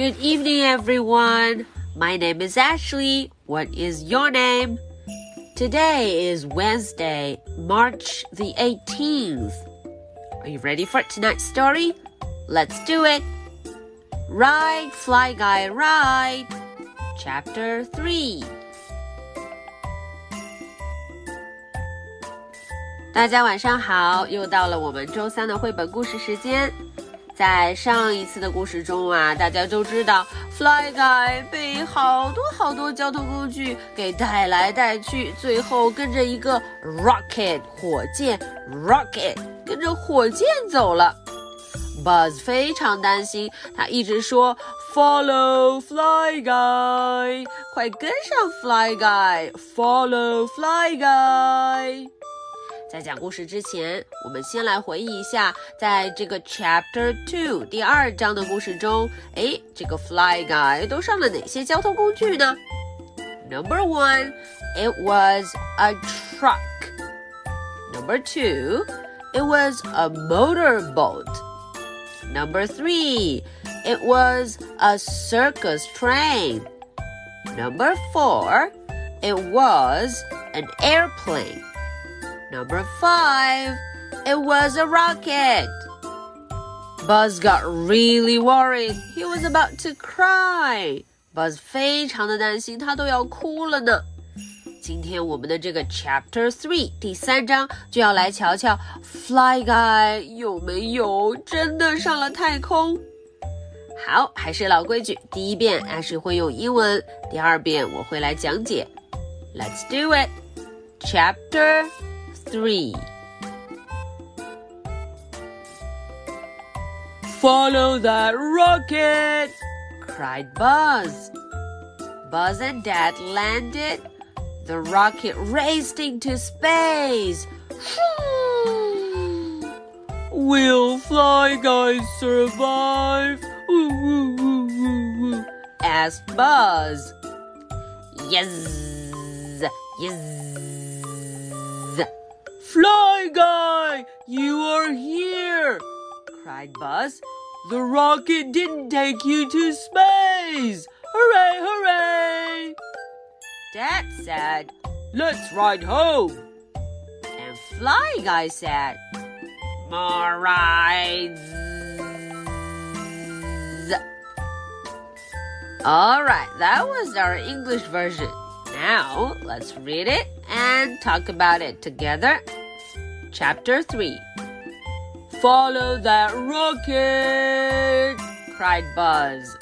Good evening, everyone. My name is Ashley. What is your name? Today is Wednesday, March the 18th. Are you ready for tonight's story? Let's do it. Ride, Fly Guy, Ride. Chapter 3. 大家晚上好，又到了我们周三的绘本故事时间。 在上一次的故事中啊，大家都知道，Fly Guy 被好多好多交通工具给带来带去，最后跟着一个 rocket 火箭 rocket 跟着火箭走了。Buzz 非常担心，他一直说 Follow Fly Guy，快跟上 Fly Guy，Follow Fly Guy。在讲故事之前，我们先来回忆一下，在这个 Chapter Two 第二章的故事中，哎，这个 Fly Guy 都上了哪些交通工具呢？Number one, it was a truck. Number two, it was a motorboat. Number three, it was a circus train. Number four, it was an airplane. Number five, it was a rocket. Buzz got really worried. He was about to cry. Buzz 非常的担心，他都要哭了呢。今天我们的这个 Chapter Three 第三章就要来瞧瞧 Fly Guy 有没有真的上了太空。好，还是老规矩，第一遍艾是会用英文，第二遍我会来讲解。Let's do it. Chapter three. Follow that rocket! cried Buzz. Buzz and Dad landed. The rocket raced into space. Hmm. Will Fly Guys survive? asked Buzz. Yes, yes. Fly Guy, you are here! cried Buzz. The rocket didn't take you to space! Hooray, hooray! Dad said, Let's ride home. And Fly Guy said, More rides. All right, that was our English version. Now, let's read it and talk about it together. Chapter 3 Follow that rocket! cried Buzz.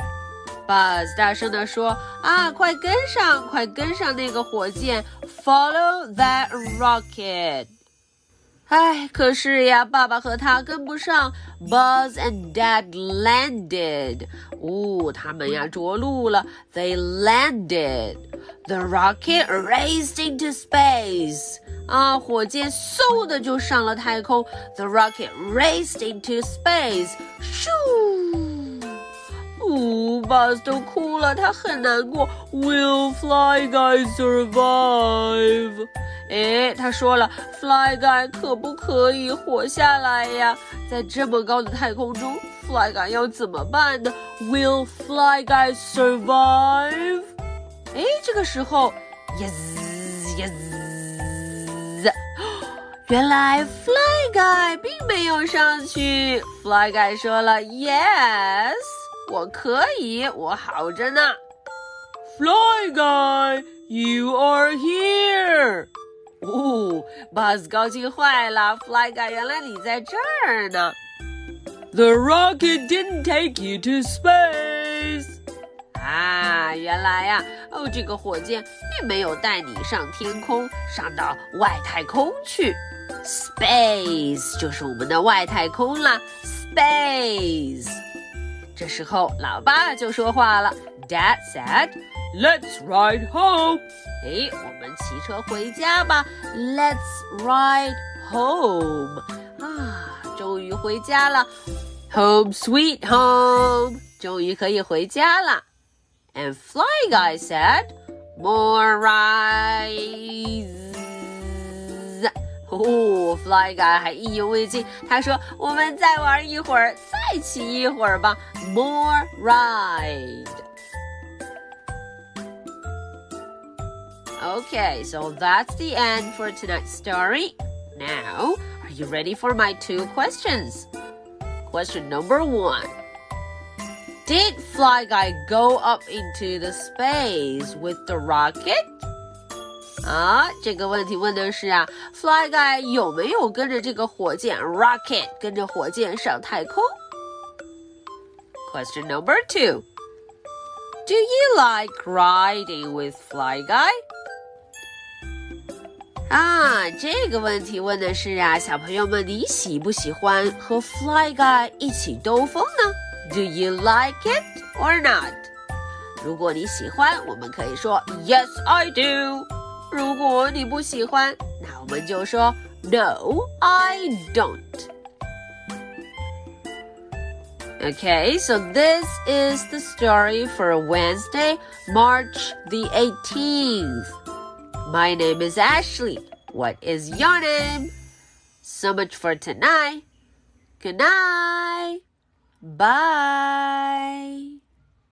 Buzz 大声地说：“啊，快跟上，快跟上那个火箭！Follow that rocket!” 哎，可是呀，爸爸和他跟不上。Buzz and Dad landed. 哦，他们呀着陆了。They landed. The rocket raced into space. 啊，火箭嗖的就上了太空。The rocket raced into space. 咻！哦，Buzz 都哭了，他很难过。Will Fly Guy survive? 哎，他说了，Fly Guy 可不可以活下来呀？在这么高的太空中，Fly Guy 要怎么办呢？Will Fly Guy survive？ 哎，这个时候，yes yes，原来 Fly Guy 并没有上去。Fly Guy 说了，yes，我可以，我好着呢。Fly Guy，you are here。哦，Buzz 高兴坏了，Fly Guy，原来你在这儿呢。The rocket didn't take you to space。 啊，原来呀，哦，这个火箭并没有带你上天空，上到外太空去。Space 就是我们的外太空啦，Space。这时候，老爸就说话了，Dad said。Let's ride home. 哎，我们骑车回家吧。Let's ride home. 啊，终于回家了。Home sweet home. 终于可以回家了。And Fly Guy said, "More rides." 哦，Fly Guy 还意犹未尽，他说：“我们再玩一会儿，再骑一会儿吧，More ride。” Okay, so that's the end for tonight's story. Now, are you ready for my two questions? Question number one Did Fly Guy go up into the space with the rocket? 啊，这个问题问的是啊，Fly Guy 有没有跟着这个火箭 rocket 跟着火箭上太空？Question number two. Do you like riding with Fly Guy? 啊，这个问题问的是啊，小朋友们，你喜不喜欢和 Fly Guy 一起兜风呢 ？Do you like it or not？如果你喜欢，我们可以说 Yes, I do。如果你不喜欢，那我们就说 No, I don't。Okay, so this is the story for Wednesday, March the 18th. My name is Ashley. What is your name? So much for tonight. Good night. Bye.